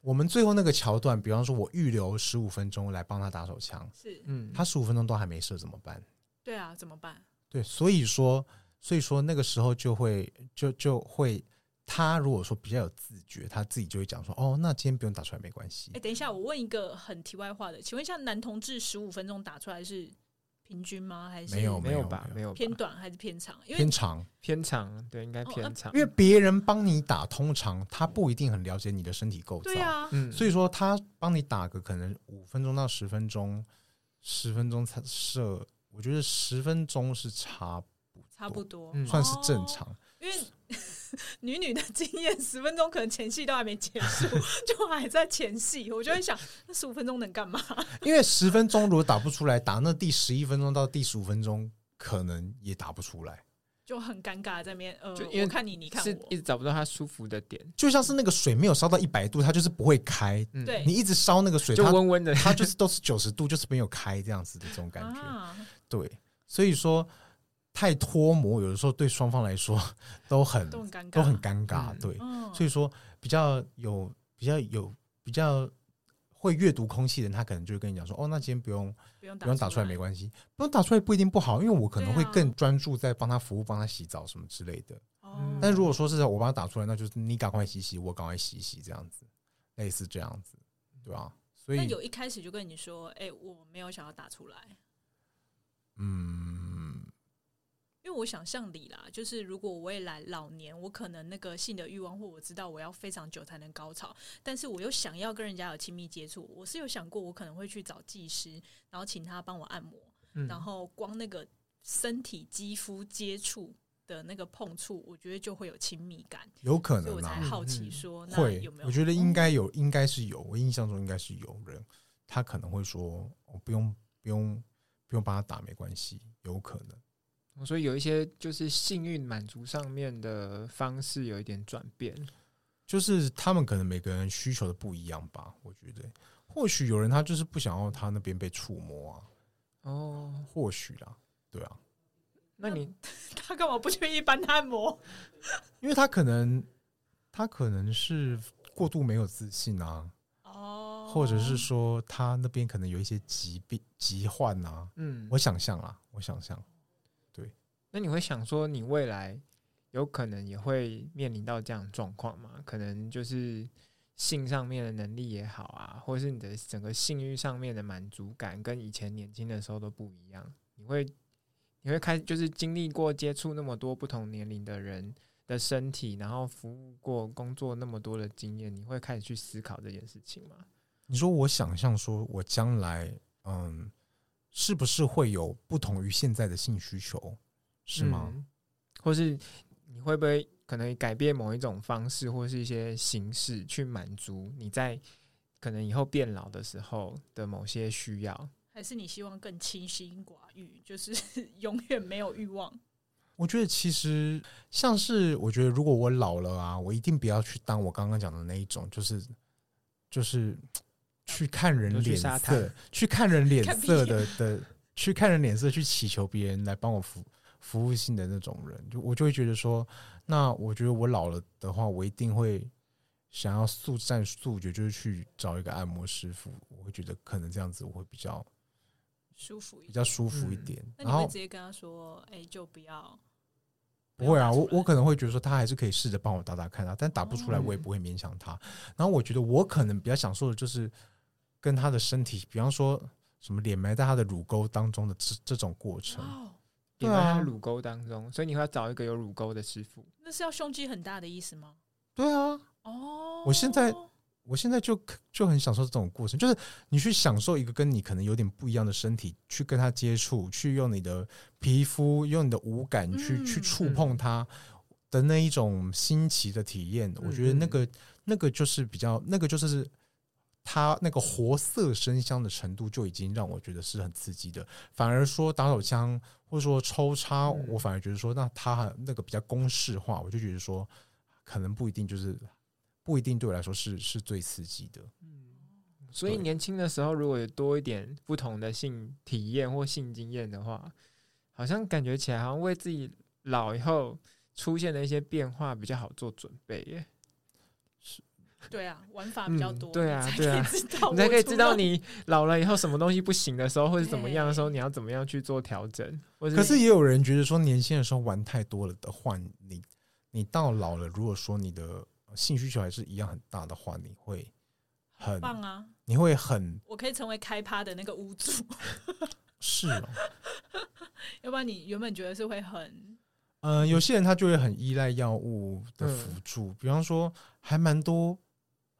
我们最后那个桥段，比方说，我预留十五分钟来帮他打手枪，是，嗯，他十五分钟都还没射，怎么办？对啊，怎么办？对，所以说，所以说那个时候就会，就就会。他如果说比较有自觉，他自己就会讲说：“哦，那今天不用打出来没关系。”哎，等一下，我问一个很题外话的，请问一下，男同志十五分钟打出来是平均吗？还是没有没有吧？没有偏短还是偏长？偏长偏长，对，应该偏长。哦，因为别人帮你打，通常他不一定很了解你的身体构造，对啊，嗯，所以说他帮你打个可能五分钟到十分钟，十分钟才射，我觉得十分钟是差不多差不多，算是正常，哦，因为。女女的经验，十分钟可能前戏都还没结束，就还在前戏，我就会想，那十五分钟能干嘛？因为十分钟如果打不出来，打那第十一分钟到第十五分钟，可能也打不出来，就很尴尬在那边。呃，就因为我看你，你看我，一直找不到它舒服的点，就像是那个水没有烧到一百度，它就是不会开。对、嗯，你一直烧那个水，就温温的，它就是都是九十度，就是没有开这样子的这种感觉。啊、对，所以说。太脱模，有的时候对双方来说 都很都很尴尬，都很尴尬。嗯、对，嗯、所以说比较有比较有比较会阅读空气的人，他可能就会跟你讲说：“哦，那今天不用不用打出来没关系，不用打出来不一定不好，因为我可能会更专注在帮他服务、帮他洗澡什么之类的。哦、但如果说是我帮他打出来，那就是你赶快洗洗，我赶快洗洗，这样子，类似这样子，对吧？所以那有一开始就跟你说：“哎、欸，我没有想要打出来。”嗯。因为我想象里啦，就是如果我未来老年，我可能那个性的欲望，或我知道我要非常久才能高潮，但是我又想要跟人家有亲密接触，我是有想过，我可能会去找技师，然后请他帮我按摩，嗯、然后光那个身体肌肤接触的那个碰触，我觉得就会有亲密感，有可能、啊，我才好奇说，那有没有？我觉得应该有，应该是有，我印象中应该是有人，他可能会说，我不用，不用，不用帮他打，没关系，有可能。所以有一些就是幸运满足上面的方式有一点转变，就是他们可能每个人需求的不一样吧。我觉得，或许有人他就是不想要他那边被触摸啊。哦，或许啦，对啊。那你他干嘛不去一般按摩？因为他可能他可能是过度没有自信啊。哦，或者是说他那边可能有一些疾病疾患啊。嗯，我想象啦，我想象。那你会想说，你未来有可能也会面临到这样状况吗？可能就是性上面的能力也好啊，或者是你的整个性欲上面的满足感跟以前年轻的时候都不一样。你会你会开就是经历过接触那么多不同年龄的人的身体，然后服务过工作那么多的经验，你会开始去思考这件事情吗？你说我想象说我将来嗯，是不是会有不同于现在的性需求？是吗？嗯，或是你会不会可能改变某一种方式，或是一些形式去满足你在可能以后变老的时候的某些需要？还是你希望更清心寡欲，就是 永远没有欲望？我觉得其实像是，我觉得如果我老了啊，我一定不要去当我刚刚讲的那一种，就是就是 去看人脸色，去看人脸色的的，去看人脸色，去祈求别人来帮我服。服务性的那种人，就我就会觉得说，那我觉得我老了的话，我一定会想要速战速决，就是去找一个按摩师傅。我会觉得可能这样子我会比较舒服一点，比较舒服一点。嗯、那你会直接跟他说：“哎、欸，就不要。”不会啊，我我可能会觉得说，他还是可以试着帮我打打看啊，但打不出来，我也不会勉强他。嗯、然后我觉得我可能比较享受的就是跟他的身体，比方说什么脸埋在他的乳沟当中的这这种过程。哦对啊，乳沟当中，所以你会要找一个有乳沟的师傅。那是要胸肌很大的意思吗？对啊。哦，我现在我现在就就很享受这种过程，就是你去享受一个跟你可能有点不一样的身体，去跟他接触，去用你的皮肤，用你的五感去、嗯、去触碰它的那一种新奇的体验。嗯、我觉得那个那个就是比较那个就是。他那个活色生香的程度就已经让我觉得是很刺激的，反而说打手枪或者说抽插，我反而觉得说那他那个比较公式化，我就觉得说可能不一定就是不一定对我来说是是最刺激的。嗯，所以年轻的时候如果有多一点不同的性体验或性经验的话，好像感觉起来好像为自己老以后出现的一些变化比较好做准备耶。对啊，玩法比较多。嗯、对啊，对啊，你才可以知道你老了以后什么东西不行的时候，或者怎么样的时候，你要怎么样去做调整。可是也有人觉得说，年轻的时候玩太多了的话，你你到老了，如果说你的性需求还是一样很大的话，你会很棒啊！你会很，我可以成为开趴的那个屋主。是哦，要不然你原本觉得是会很……嗯、呃，有些人他就会很依赖药物的辅助，嗯、比方说还蛮多。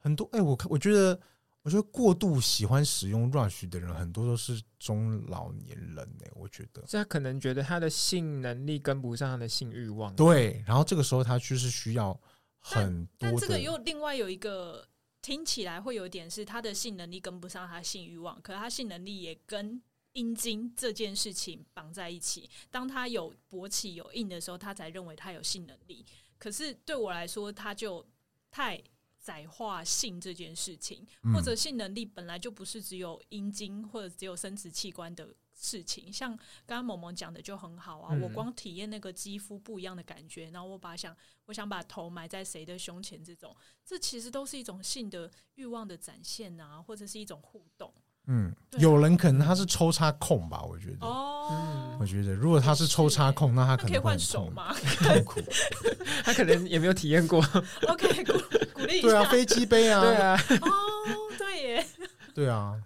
很多哎、欸，我我觉得，我觉得过度喜欢使用 Rush 的人，很多都是中老年人哎、欸，我觉得，他可能觉得他的性能力跟不上他的性欲望，对，然后这个时候他就是需要很多但，但这个又另外有一个听起来会有点是他的性能力跟不上他性欲望，可是他性能力也跟阴茎这件事情绑在一起，当他有勃起有硬的时候，他才认为他有性能力。可是对我来说，他就太。窄化性这件事情，或者性能力本来就不是只有阴茎或者只有生殖器官的事情。像刚刚萌萌讲的就很好啊，我光体验那个肌肤不一样的感觉，然后我把想我想把头埋在谁的胸前，这种这其实都是一种性的欲望的展现啊，或者是一种互动。嗯，有人可能他是抽插控吧，我觉得。哦，我觉得如果他是抽插控，那他可能会 很痛苦。他可能也没有体验过。OK，一下。对啊，飞机杯啊，对啊。哦，对耶。对啊，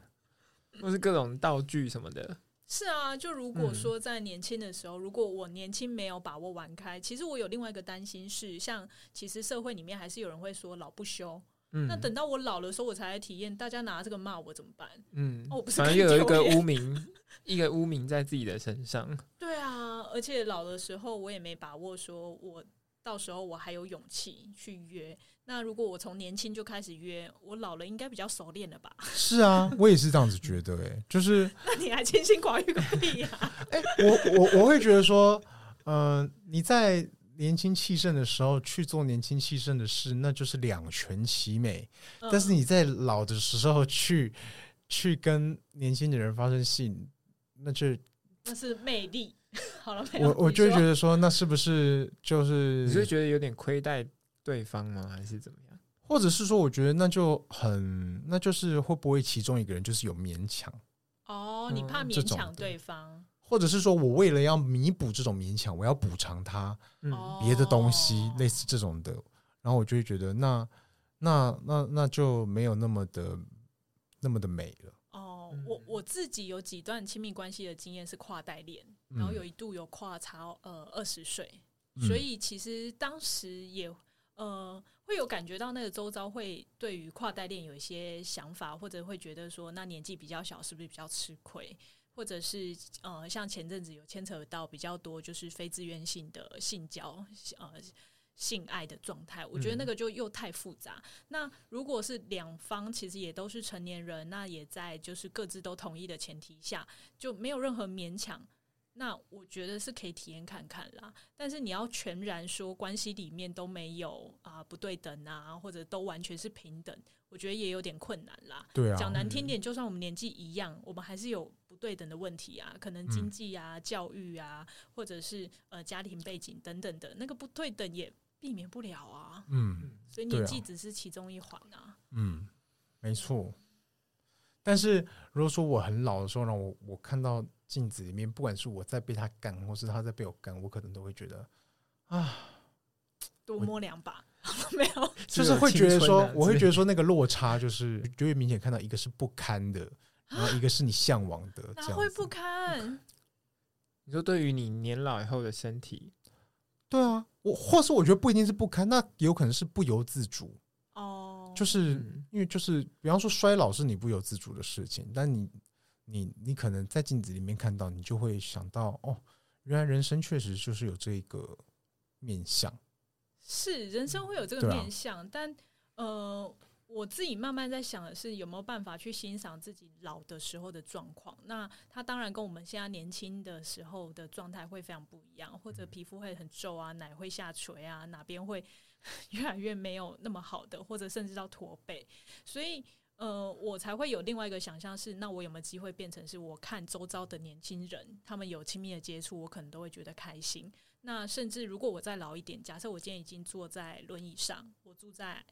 或是各种道具什么的。是啊，就如果说在年轻的时候，如果我年轻没有把握玩开，其实我有另外一个担心是，像其实社会里面还是有人会说老不休。嗯、那等到我老的时候，我才来体验，大家拿这个骂我怎么办？嗯，哦，不是，反正又有一个污名，一个污名在自己的身上。对啊，而且老的时候，我也没把握，说我到时候我还有勇气去约。那如果我从年轻就开始约，我老了应该比较熟练了吧？是啊，我也是这样子觉得、欸。哎，就是，那你还清心寡欲个屁呀？哎，我我我会觉得说，呃，你在年轻气盛的时候去做年轻气盛的事，那就是两全其美；嗯、但是你在老的时候去去跟年轻的人发生性，那就那是魅力。好了，我我就觉得说，那是不是就是你是觉得有点亏待对方吗？还是怎么样？或者是说，我觉得那就很，那就是会不会其中一个人就是有勉强？哦，你怕勉强对方，嗯、或者是说我为了要弥补这种勉强，我要补偿他别的东西，哦、类似这种的，然后我就会觉得那那那那就没有那么的那么的美了。哦，我我自己有几段亲密关系的经验是跨代恋。然后有一度有跨超呃二十岁，所以其实当时也呃会有感觉到那个周遭会对于跨代恋有一些想法，或者会觉得说那年纪比较小是不是比较吃亏，或者是呃像前阵子有牵扯到比较多就是非自愿性的性交呃性爱的状态，我觉得那个就又太复杂。那如果是两方其实也都是成年人，那也在就是各自都同意的前提下，就没有任何勉强。那我觉得是可以体验看看啦，但是你要全然说关系里面都没有啊不对等啊，或者都完全是平等，我觉得也有点困难啦。对啊，讲难听点，就算我们年纪一样，我们还是有不对等的问题啊，可能经济啊、嗯、教育啊，或者是呃家庭背景等等的那个不对等也避免不了啊。嗯，所以年纪只是其中一环啊。嗯，没错。但是如果说我很老的时候呢，我我看到。镜子里面，不管是我在被他干，或是他在被我干，我可能都会觉得啊，多摸两把。没有，就是会觉得说，我会觉得说那个落差就是就会明显看到一个是不堪的，然后一个是你向往的，这样哪会不堪？你说对于你年老以后的身体，对啊，我或是我觉得不一定是不堪，那有可能是不由自主。哦，就是因为就是比方说衰老是你不由自主的事情，但你。你你可能在镜子里面看到，你就会想到哦，原来人生确实就是有这个面相。是人生会有这个面相，啊、但呃，我自己慢慢在想的是，有没有办法去欣赏自己老的时候的状况？那他当然跟我们现在年轻的时候的状态会非常不一样，或者皮肤会很皱啊，奶会下垂啊，哪边会 越来越没有那么好的，或者甚至到驼背，所以。呃，我才会有另外一个想象是，那我有没有机会变成是我看周遭的年轻人，他们有亲密的接触，我可能都会觉得开心。那甚至如果我再老一点，假设我今天已经坐在轮椅上，我住在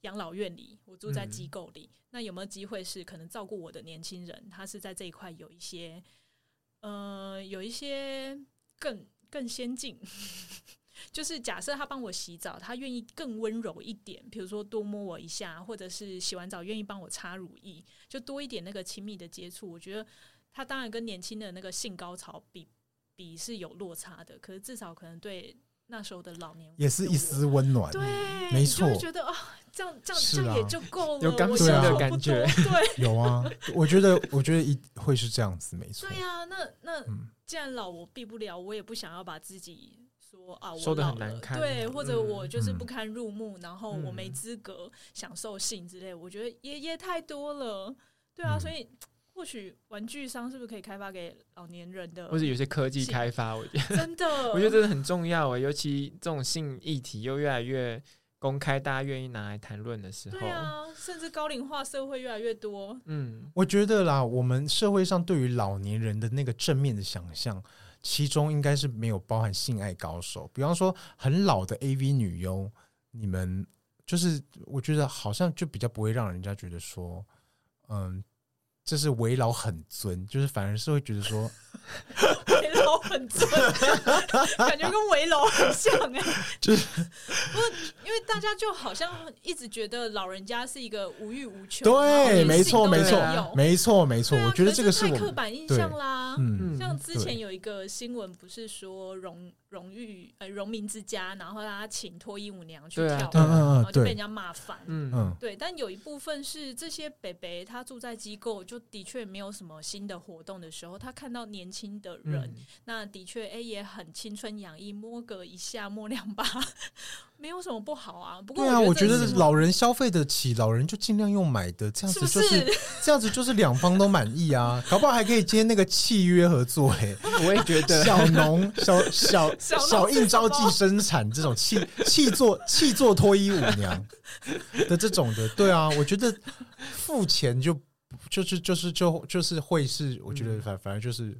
养老院里，我住在机构里，嗯、那有没有机会是可能照顾我的年轻人，他是在这一块有一些，呃，有一些更更先进。就是假设他帮我洗澡，他愿意更温柔一点，比如说多摸我一下，或者是洗完澡愿意帮我擦乳液，就多一点那个亲密的接触。我觉得他当然跟年轻的那个性高潮比比是有落差的，可是至少可能对那时候的老年也是一丝温暖。对，没错，就觉得啊，这样这样这样也就够了，有刚性的感觉。对，有啊，我觉得我觉得一会是这样子，没错。对啊，那那既然老我避不了，我也不想要把自己。说啊，我说的很难看，对，或者我就是不堪入目，嗯、然后我没资格享受性之类，嗯、我觉得也也太多了，对啊，嗯、所以或许玩具商是不是可以开发给老年人的，或者有些科技开发，我觉得 真的，我觉得真的很重要啊，尤其这种性议题又越来越公开，大家愿意拿来谈论的时候，对啊，甚至高龄化社会越来越多，嗯，我觉得啦，我们社会上对于老年人的那个正面的想象。其中应该是没有包含性爱高手，比方说很老的 AV 女优，你们就是我觉得好像就比较不会让人家觉得说，嗯，这是为老很尊，就是反而是会觉得说。围楼很尊，感觉跟围楼很像哎、欸，就是不过因为大家就好像一直觉得老人家是一个无欲无求，对，没错，没错，没错，没错。我觉得这个是太刻板印象啦。嗯，像之前有一个新闻，不是说荣荣誉呃荣民之家，然后他请脱衣舞娘去跳舞，然后就被人家骂翻。嗯嗯，对。但有一部分是这些北北他住在机构，就的确没有什么新的活动的时候，他看到年轻的人。那的确，哎，也很青春洋溢，摸个一下，摸两把，没有什么不好啊。不过，对啊，我觉得老人消费得起，老人就尽量用买的，这样子就是，是 是这样子就是两方都满意啊。搞不好还可以接那个契约合作，哎，我也觉得 小农小小小，小印招计生产这种气气作气作脱衣舞娘的这种的，对啊，我觉得付钱就。就是就是就就是会是，我觉得反反正就是，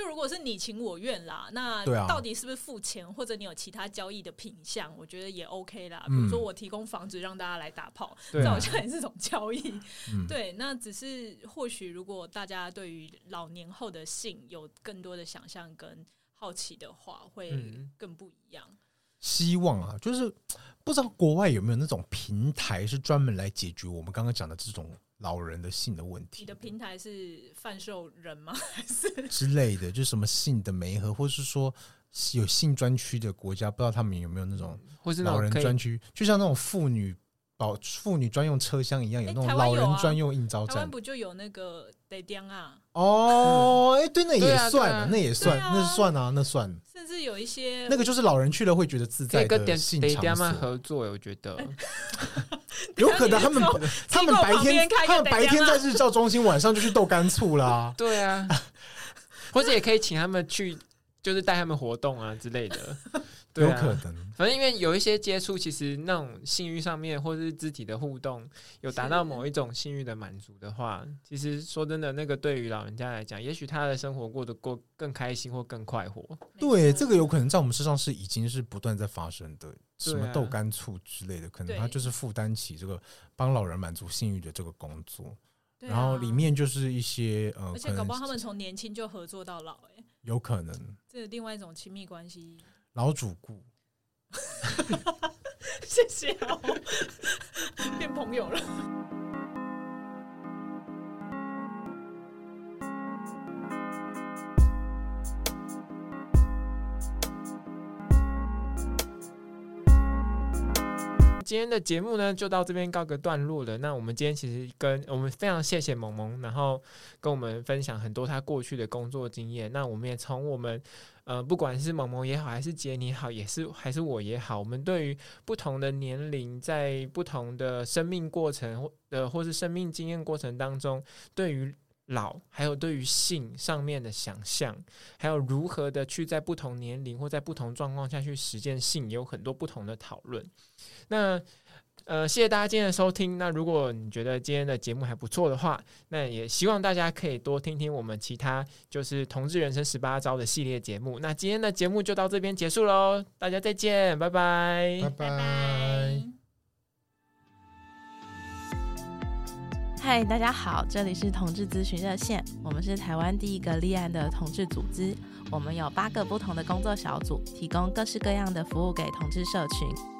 就如果是你情我愿啦，那到底是不是付钱，或者你有其他交易的品相，我觉得也 OK 啦。比如说我提供房子让大家来打炮，这好像也是种交易。对，那只是或许如果大家对于老年后的性有更多的想象跟好奇的话，会更不一样。希望啊，就是不知道国外有没有那种平台是专门来解决我们刚刚讲的这种。老人的性的问题，你的平台是贩售人吗？还是之类的？就什么性的媒合，或是说有性专区的国家，不知道他们有没有那种，或是老人专区，就像那种妇女保妇女专用车厢一样，有那种老人专用应招站。台湾不就有那个得点啊？哦，哎，对，那也算，那也算，那算啊，那算。甚至有一些那个就是老人去了会觉得自在的性场所合作，我觉得。有可能他们他们白天他们白天在日照中心，晚上就去豆干醋啦。对啊，或者也可以请他们去，就是带他们活动啊之类的。对啊，有可能，反正因为有一些接触，其实那种性欲上面或者是肢体的互动，有达到某一种性欲的满足的话，其实说真的，那个对于老人家来讲，也许他的生活过得过更开心或更快活。对，这个有可能在我们身上是已经是不断在发生的。什么豆干醋之类的，可能他就是负担起这个帮老人满足性欲的这个工作，然后里面就是一些呃，而且搞不好他们从年轻就合作到老，哎，有可能，这是另外一种亲密关系，老主顾，谢谢哦，变朋友了。今天的节目呢，就到这边告个段落了。那我们今天其实跟我们非常谢谢萌萌，然后跟我们分享很多他过去的工作经验。那我们也从我们呃，不管是萌萌也好，还是杰尼好，也是还是我也好，我们对于不同的年龄，在不同的生命过程或呃，或是生命经验过程当中，对于老，还有对于性上面的想象，还有如何的去在不同年龄或在不同状况下去实践性，也有很多不同的讨论。那呃，谢谢大家今天的收听。那如果你觉得今天的节目还不错的话，那也希望大家可以多听听我们其他就是同志人生十八招的系列节目。那今天的节目就到这边结束喽，大家再见，拜拜，拜拜。嗨，大家好，这里是同志咨询热线，我们是台湾第一个立案的同志组织，我们有八个不同的工作小组，提供各式各样的服务给同志社群。